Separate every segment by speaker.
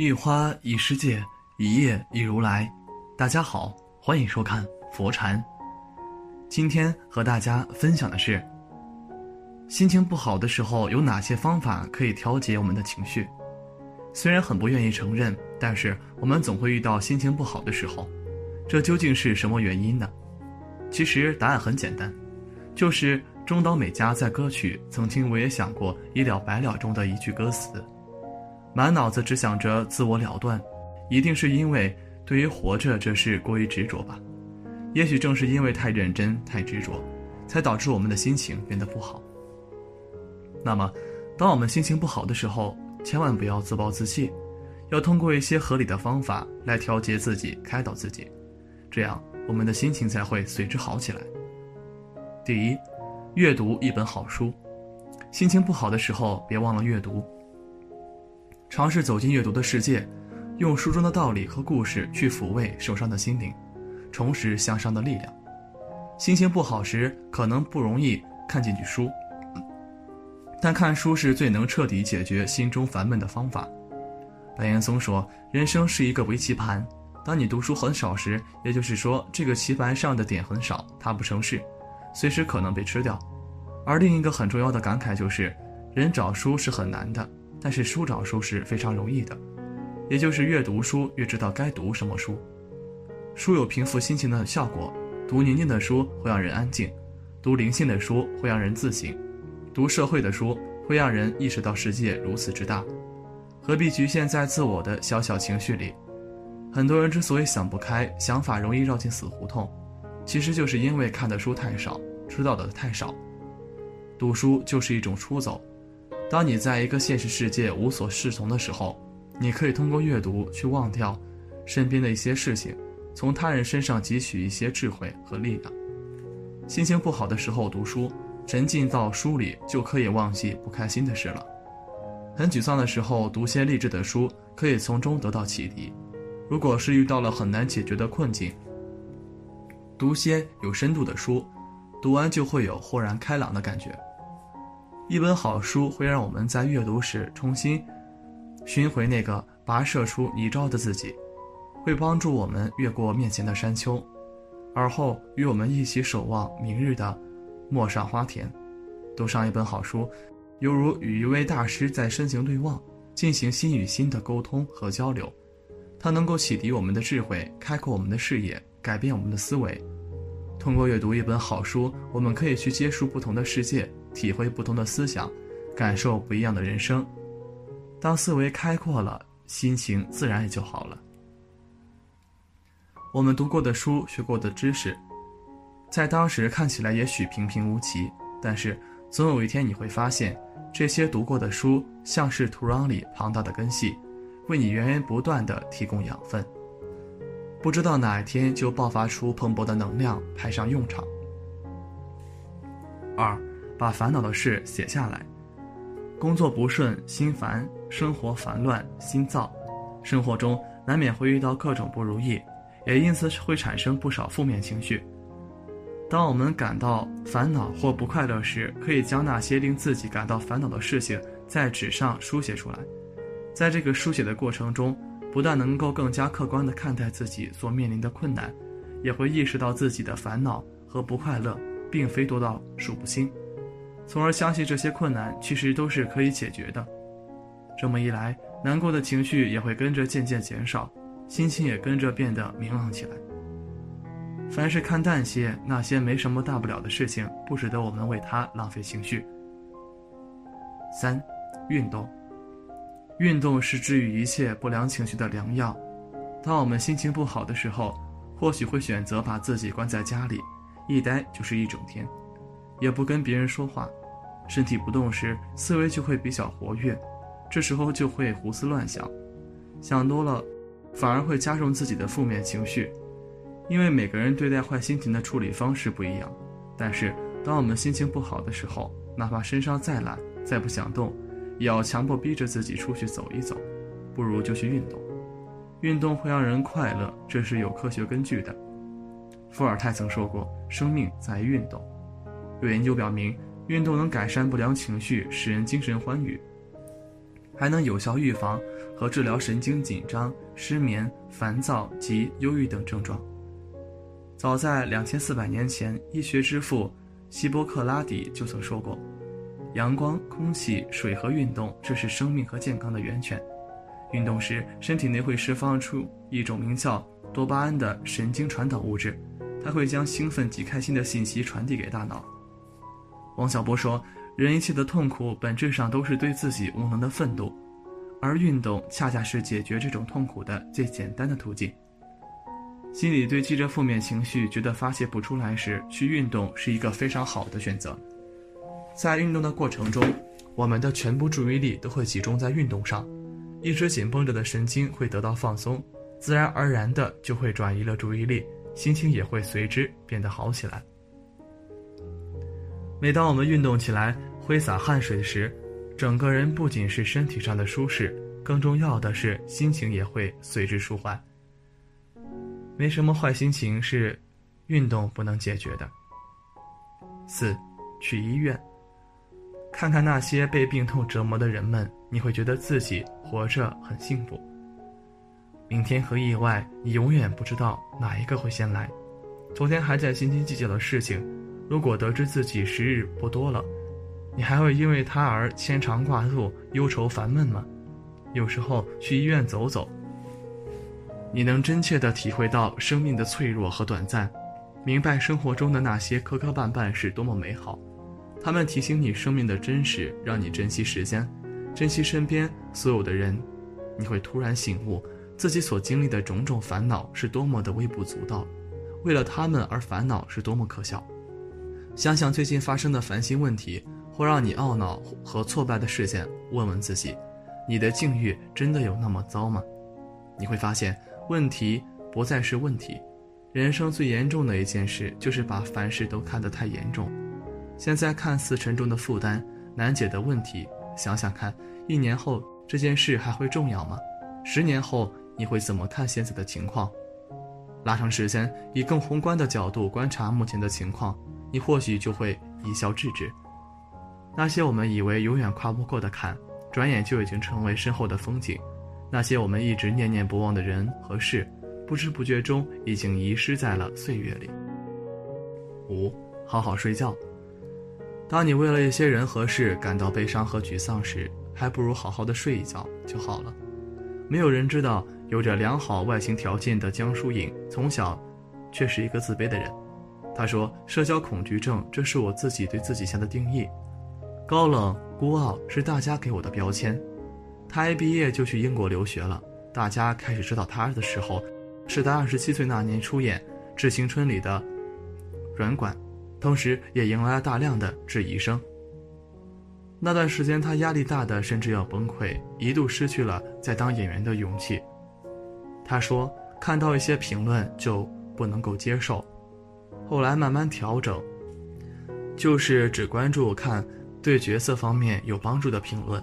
Speaker 1: 一花一世界，一叶一如来。大家好，欢迎收看佛禅。今天和大家分享的是，心情不好的时候有哪些方法可以调节我们的情绪？虽然很不愿意承认，但是我们总会遇到心情不好的时候。这究竟是什么原因呢？其实答案很简单，就是中岛美嘉在歌曲《曾经我也想过一了百了》中的一句歌词。满脑子只想着自我了断，一定是因为对于活着这事过于执着吧？也许正是因为太认真、太执着，才导致我们的心情变得不好。那么，当我们心情不好的时候，千万不要自暴自弃，要通过一些合理的方法来调节自己、开导自己，这样我们的心情才会随之好起来。第一，阅读一本好书。心情不好的时候，别忘了阅读。尝试走进阅读的世界，用书中的道理和故事去抚慰受伤的心灵，重拾向上的力量。心情不好时，可能不容易看进去书，但看书是最能彻底解决心中烦闷的方法。白岩松说：“人生是一个围棋盘，当你读书很少时，也就是说这个棋盘上的点很少，它不成事，随时可能被吃掉。而另一个很重要的感慨就是，人找书是很难的。”但是书找书是非常容易的，也就是越读书越知道该读什么书。书有平复心情的效果，读宁静的书会让人安静，读灵性的书会让人自省，读社会的书会让人意识到世界如此之大，何必局限在自我的小小情绪里？很多人之所以想不开，想法容易绕进死胡同，其实就是因为看的书太少，知道的太少。读书就是一种出走。当你在一个现实世界无所适从的时候，你可以通过阅读去忘掉身边的一些事情，从他人身上汲取一些智慧和力量。心情不好的时候读书，沉浸到书里就可以忘记不开心的事了。很沮丧的时候读些励志的书，可以从中得到启迪。如果是遇到了很难解决的困境，读些有深度的书，读完就会有豁然开朗的感觉。一本好书会让我们在阅读时重新寻回那个跋涉出泥沼的自己，会帮助我们越过面前的山丘，而后与我们一起守望明日的陌上花田。读上一本好书，犹如与一位大师在深情对望，进行心与心的沟通和交流。它能够启迪我们的智慧，开阔我们的视野，改变我们的思维。通过阅读一本好书，我们可以去接触不同的世界。体会不同的思想，感受不一样的人生。当思维开阔了，心情自然也就好了。我们读过的书、学过的知识，在当时看起来也许平平无奇，但是总有一天你会发现，这些读过的书像是土壤里庞大的根系，为你源源不断的提供养分。不知道哪一天就爆发出蓬勃的能量，派上用场。二。把烦恼的事写下来，工作不顺心烦，生活烦乱心躁，生活中难免会遇到各种不如意，也因此会产生不少负面情绪。当我们感到烦恼或不快乐时，可以将那些令自己感到烦恼的事情在纸上书写出来。在这个书写的过程中，不但能够更加客观地看待自己所面临的困难，也会意识到自己的烦恼和不快乐并非多到数不清。从而相信这些困难其实都是可以解决的，这么一来，难过的情绪也会跟着渐渐减少，心情也跟着变得明朗起来。凡事看淡些，那些没什么大不了的事情，不值得我们为它浪费情绪。三，运动，运动是治愈一切不良情绪的良药。当我们心情不好的时候，或许会选择把自己关在家里，一待就是一整天，也不跟别人说话。身体不动时，思维就会比较活跃，这时候就会胡思乱想，想多了，反而会加重自己的负面情绪。因为每个人对待坏心情的处理方式不一样。但是，当我们心情不好的时候，哪怕身上再懒、再不想动，要强迫逼着自己出去走一走，不如就去运动。运动会让人快乐，这是有科学根据的。伏尔泰曾说过：“生命在于运动。”有研究表明。运动能改善不良情绪，使人精神欢愉。还能有效预防和治疗神经紧张、失眠、烦躁及忧郁等症状。早在两千四百年前，医学之父希波克拉底就曾说过：“阳光、空气、水和运动，这是生命和健康的源泉。运动时，身体内会释放出一种名叫多巴胺的神经传导物质，它会将兴奋及开心的信息传递给大脑。”王小波说。人一切的痛苦本质上都是对自己无能的愤怒，而运动恰恰是解决这种痛苦的最简单的途径。心里堆积着负面情绪，觉得发泄不出来时，去运动是一个非常好的选择。在运动的过程中，我们的全部注意力都会集中在运动上，一直紧绷着的神经会得到放松，自然而然的就会转移了注意力，心情也会随之变得好起来。每当我们运动起来，挥洒汗水时，整个人不仅是身体上的舒适，更重要的是心情也会随之舒缓。没什么坏心情是运动不能解决的。四，去医院，看看那些被病痛折磨的人们，你会觉得自己活着很幸福。明天和意外，你永远不知道哪一个会先来。昨天还在斤斤计较的事情，如果得知自己时日不多了。你还会因为他而牵肠挂肚、忧愁烦闷吗？有时候去医院走走，你能真切地体会到生命的脆弱和短暂，明白生活中的那些磕磕绊绊是多么美好。他们提醒你生命的真实，让你珍惜时间，珍惜身边所有的人。你会突然醒悟，自己所经历的种种烦恼是多么的微不足道，为了他们而烦恼是多么可笑。想想最近发生的烦心问题。或让你懊恼和挫败的事件，问问自己，你的境遇真的有那么糟吗？你会发现，问题不再是问题。人生最严重的一件事，就是把凡事都看得太严重。现在看似沉重的负担、难解的问题，想想看，一年后这件事还会重要吗？十年后你会怎么看现在的情况？拉长时间，以更宏观的角度观察目前的情况，你或许就会一笑置之。那些我们以为永远跨不过的坎，转眼就已经成为身后的风景；那些我们一直念念不忘的人和事，不知不觉中已经遗失在了岁月里。五，好好睡觉。当你为了一些人和事感到悲伤和沮丧时，还不如好好的睡一觉就好了。没有人知道，有着良好外形条件的江疏影，从小却是一个自卑的人。他说：“社交恐惧症，这是我自己对自己下的定义。”高冷孤傲是大家给我的标签。他一毕业就去英国留学了。大家开始知道他的时候，是他二十七岁那年出演《致青春》里的软管，同时也迎来了大量的质疑声。那段时间，他压力大的甚至要崩溃，一度失去了再当演员的勇气。他说：“看到一些评论就不能够接受。”后来慢慢调整，就是只关注看。对角色方面有帮助的评论，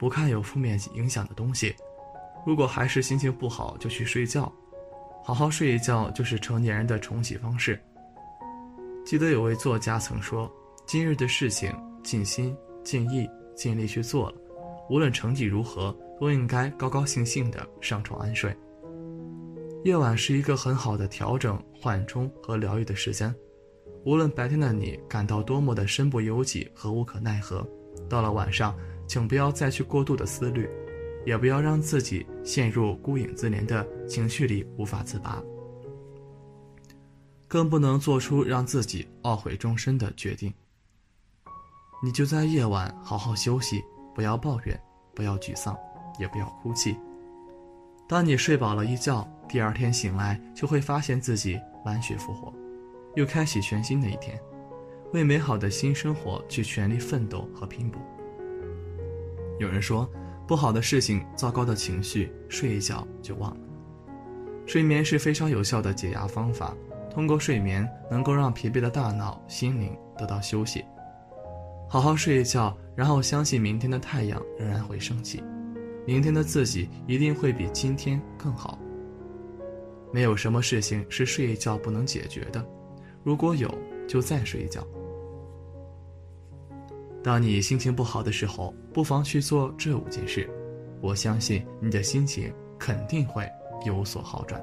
Speaker 1: 不看有负面影响的东西。如果还是心情不好，就去睡觉，好好睡一觉就是成年人的重启方式。记得有位作家曾说：“今日的事情，尽心尽意尽力去做了，无论成绩如何，都应该高高兴兴的上床安睡。”夜晚是一个很好的调整、缓冲和疗愈的时间。无论白天的你感到多么的身不由己和无可奈何，到了晚上，请不要再去过度的思虑，也不要让自己陷入孤影自怜的情绪里无法自拔，更不能做出让自己懊悔终身的决定。你就在夜晚好好休息，不要抱怨，不要沮丧，也不要哭泣。当你睡饱了一觉，第二天醒来就会发现自己满血复活。又开启全新的一天，为美好的新生活去全力奋斗和拼搏。有人说，不好的事情、糟糕的情绪，睡一觉就忘了。睡眠是非常有效的解压方法，通过睡眠能够让疲惫的大脑、心灵得到休息。好好睡一觉，然后相信明天的太阳仍然会升起，明天的自己一定会比今天更好。没有什么事情是睡一觉不能解决的。如果有，就再睡一觉。当你心情不好的时候，不妨去做这五件事：我相信你的心情肯定会有所好转。